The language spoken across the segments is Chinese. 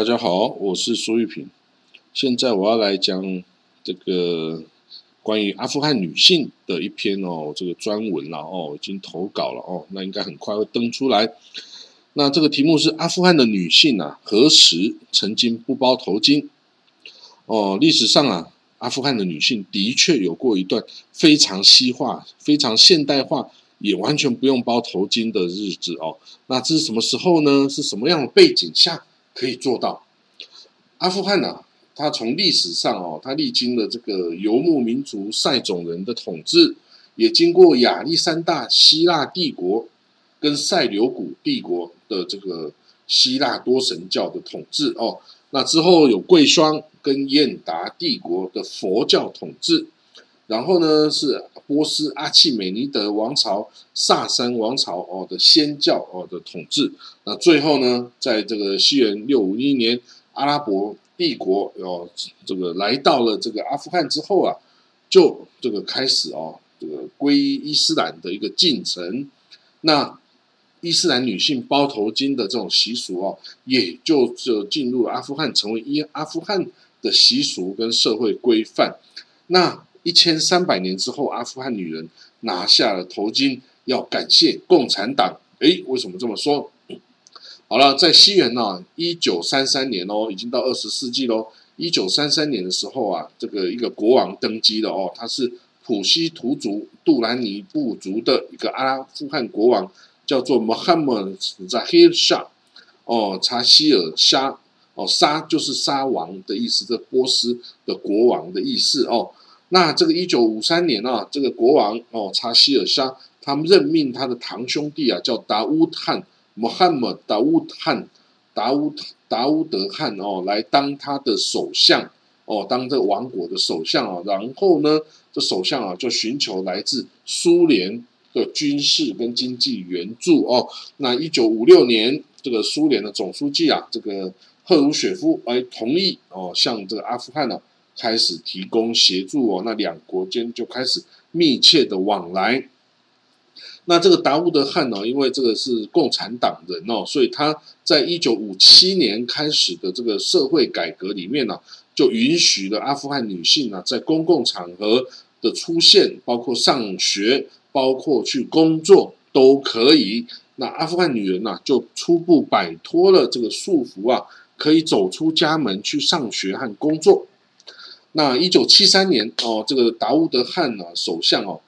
大家好，我是苏玉平。现在我要来讲这个关于阿富汗女性的一篇哦，这个专文了哦，已经投稿了哦，那应该很快会登出来。那这个题目是阿富汗的女性啊，何时曾经不包头巾？哦，历史上啊，阿富汗的女性的确有过一段非常西化、非常现代化，也完全不用包头巾的日子哦。那这是什么时候呢？是什么样的背景下？可以做到，阿富汗呢？它从历史上哦，它历经了这个游牧民族塞种人的统治，也经过亚历山大希腊帝国跟塞琉古帝国的这个希腊多神教的统治哦。那之后有贵霜跟燕达帝国的佛教统治，然后呢是波斯阿契美尼德王朝、萨珊王朝哦的仙教哦的统治。那最后呢，在这个西元六五一年，阿拉伯帝国哦，这个来到了这个阿富汗之后啊，就这个开始哦，这个皈依伊斯兰的一个进程。那伊斯兰女性包头巾的这种习俗哦，也就就进入阿富汗，成为伊阿富汗的习俗跟社会规范。那一千三百年之后，阿富汗女人拿下了头巾，要感谢共产党。诶，为什么这么说？好了，在西元呢，一九三三年哦，已经到二十世纪喽。一九三三年的时候啊，这个一个国王登基了哦，他是普希图族杜兰尼部族的一个阿富汗国王，叫做 Muhammad Zahir Shah 哦，查希尔沙哦，沙就是沙王的意思，这波斯的国王的意思哦。那这个一九五三年啊，这个国王哦，查希尔沙他们任命他的堂兄弟啊，叫达乌汗。穆罕默达乌汗达乌达乌德汗哦，来当他的首相哦，当这个王国的首相啊。然后呢，这首相啊就寻求来自苏联的军事跟经济援助哦。那一九五六年，这个苏联的总书记啊，这个赫鲁雪夫哎同意哦，向这个阿富汗呢开始提供协助哦。那两国间就开始密切的往来。那这个达乌德汗呢？因为这个是共产党人哦，所以他在一九五七年开始的这个社会改革里面呢，就允许了阿富汗女性呢在公共场合的出现，包括上学，包括去工作都可以。那阿富汗女人呢，就初步摆脱了这个束缚啊，可以走出家门去上学和工作。那一九七三年哦，这个达乌德汗呢，首相哦，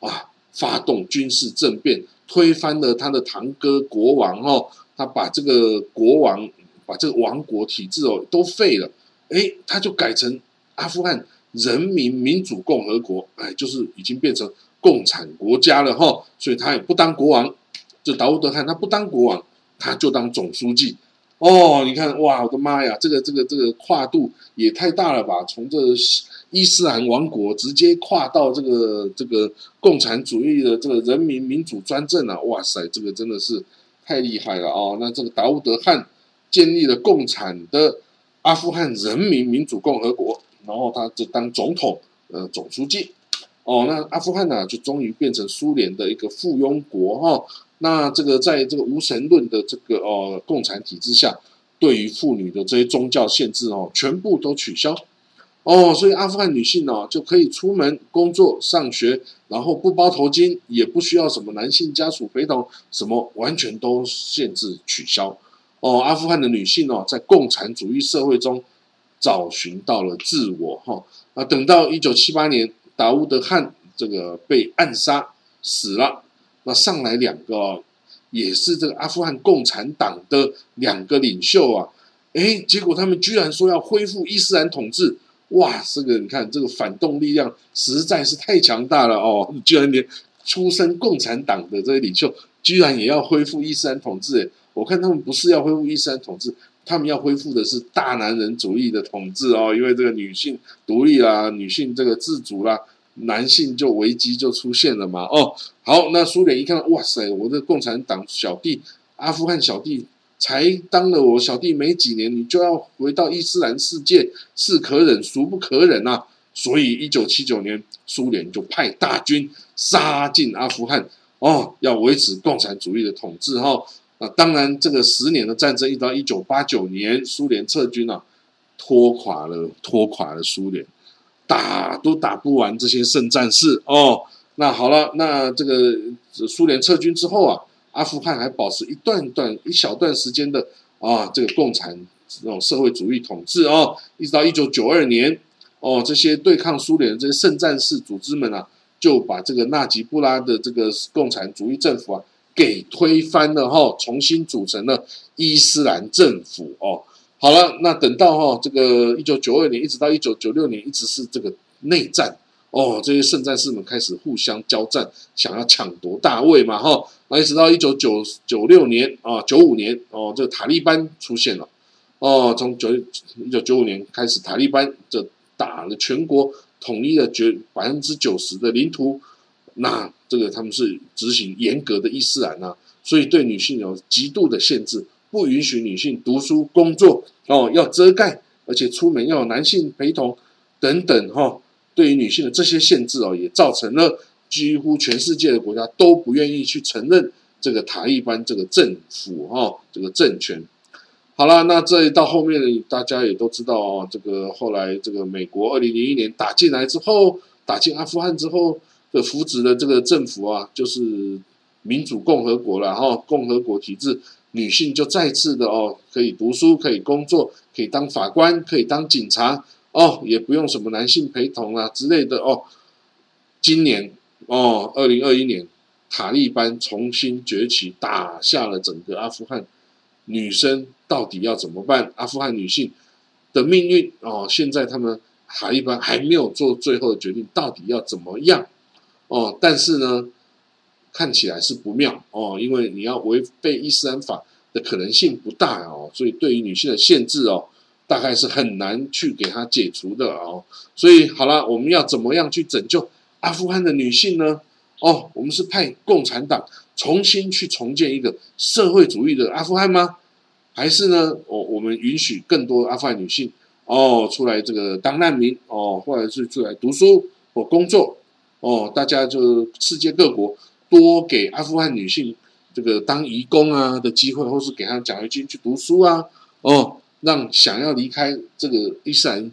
啊。发动军事政变，推翻了他的堂哥国王哦，他把这个国王，把这个王国体制哦都废了，哎，他就改成阿富汗人民民主共和国，哎，就是已经变成共产国家了哈，所以他也不当国王，这达乌德汗他不当国王，他就当总书记。哦，你看哇，我的妈呀，这个这个这个跨度也太大了吧！从这伊斯兰王国直接跨到这个这个共产主义的这个人民民主专政啊！哇塞，这个真的是太厉害了哦！那这个达乌德汗建立了共产的阿富汗人民民主共和国，然后他就当总统呃总书记。哦，那阿富汗呢就终于变成苏联的一个附庸国哈。那这个在这个无神论的这个哦共产体制下，对于妇女的这些宗教限制哦，全部都取消哦，所以阿富汗女性呢就可以出门工作、上学，然后不包头巾，也不需要什么男性家属陪同，什么完全都限制取消哦。阿富汗的女性哦，在共产主义社会中找寻到了自我哈。那等到一九七八年，达乌德汗这个被暗杀死了。那上来两个，也是这个阿富汗共产党的两个领袖啊，哎，结果他们居然说要恢复伊斯兰统治，哇，这个你看这个反动力量实在是太强大了哦，居然连出身共产党的这些领袖，居然也要恢复伊斯兰统治，我看他们不是要恢复伊斯兰统治，他们要恢复的是大男人主义的统治哦，因为这个女性独立啦，女性这个自主啦。男性就危机就出现了嘛？哦，好，那苏联一看，哇塞，我的共产党小弟，阿富汗小弟才当了我小弟没几年，你就要回到伊斯兰世界，是可忍孰不可忍呐！所以一九七九年，苏联就派大军杀进阿富汗，哦，要维持共产主义的统治哈。啊，当然这个十年的战争，一直到一九八九年，苏联撤军啊，拖垮了拖垮了苏联，打都打不完这些圣战士哦。那好了，那这个苏联撤军之后啊，阿富汗还保持一段段一小段时间的啊，这个共产这种社会主义统治哦，一直到一九九二年哦，这些对抗苏联的这些圣战士组织们啊，就把这个纳吉布拉的这个共产主义政府啊给推翻了哈，重新组成了伊斯兰政府哦。好了，那等到哈这个一九九二年一直到一九九六年，一直是这个内战。哦，这些圣战士们开始互相交战，想要抢夺大位嘛，哈，那一直到一九九九六年啊，九五年哦，这个塔利班出现了，哦，从九一九九五年开始，塔利班就打了全国，统一了绝百分之九十的领土，那这个他们是执行严格的伊斯兰啊，所以对女性有极度的限制，不允许女性读书工作，哦，要遮盖，而且出门要有男性陪同等等，哈。对于女性的这些限制哦，也造成了几乎全世界的国家都不愿意去承认这个塔利班这个政府哈，这个政权。好了，那这到后面大家也都知道哦，这个后来这个美国二零零一年打进来之后，打进阿富汗之后的扶植的这个政府啊，就是民主共和国了哈，共和国体制，女性就再次的哦，可以读书，可以工作，可以当法官，可以当警察。哦，也不用什么男性陪同啊之类的哦。今年哦，二零二一年，塔利班重新崛起，打下了整个阿富汗。女生到底要怎么办？阿富汗女性的命运哦，现在他们塔利班还没有做最后的决定，到底要怎么样？哦，但是呢，看起来是不妙哦，因为你要违背伊斯兰法的可能性不大哦，所以对于女性的限制哦。大概是很难去给她解除的哦，所以好了，我们要怎么样去拯救阿富汗的女性呢？哦，我们是派共产党重新去重建一个社会主义的阿富汗吗？还是呢，我我们允许更多阿富汗女性哦出来这个当难民哦，或者是出来读书或工作哦？大家就世界各国多给阿富汗女性这个当义工啊的机会，或是给她奖学金去读书啊？哦。让想要离开这个伊斯兰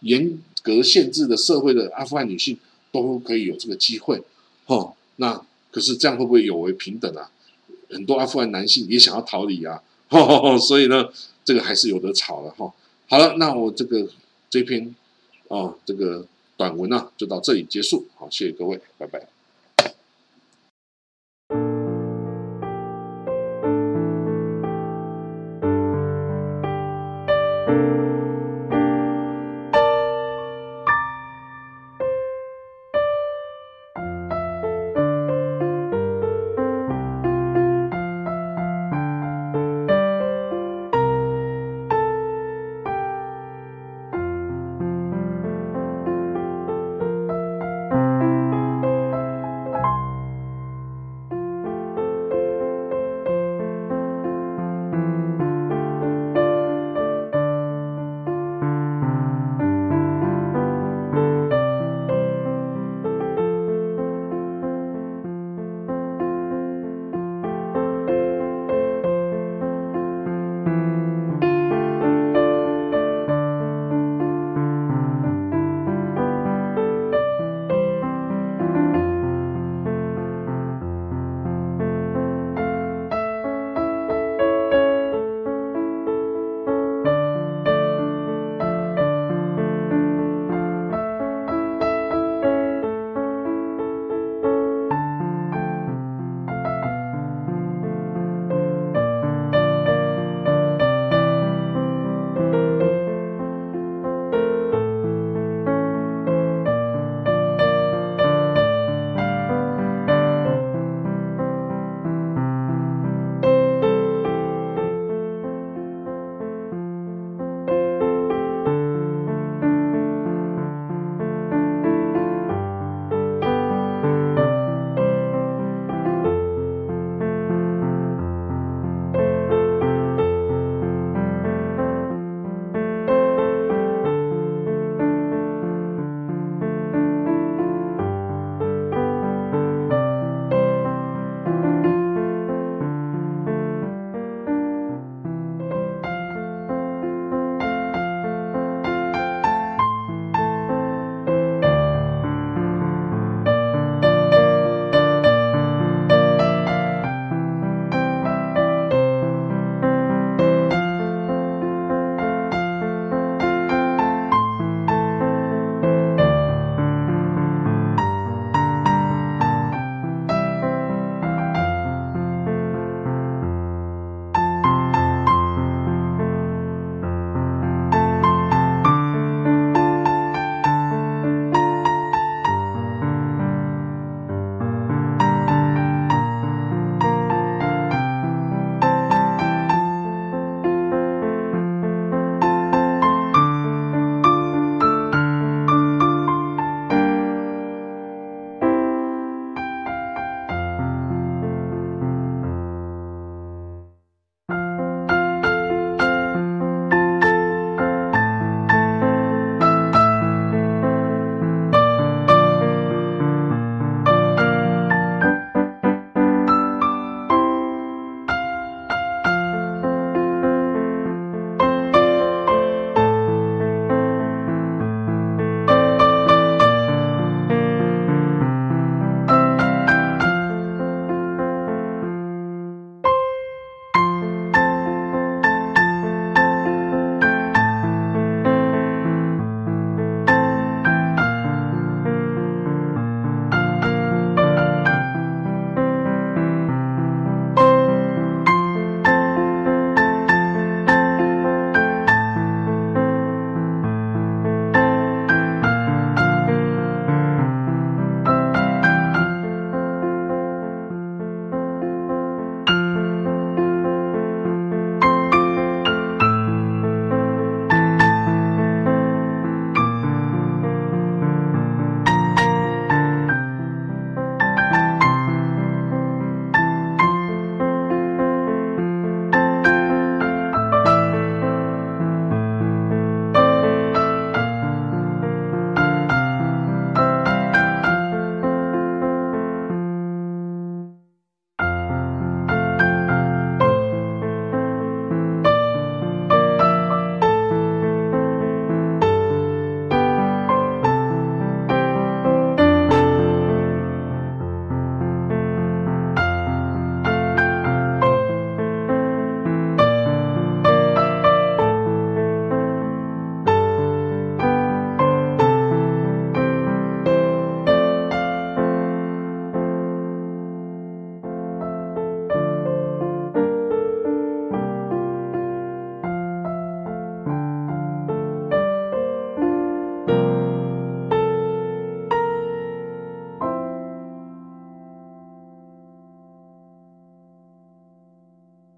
严格限制的社会的阿富汗女性都可以有这个机会，哦。那可是这样会不会有违平等啊？很多阿富汗男性也想要逃离啊，所以呢，这个还是有得吵了哈。好了，那我这个这篇啊这个短文啊就到这里结束，好，谢谢各位，拜拜。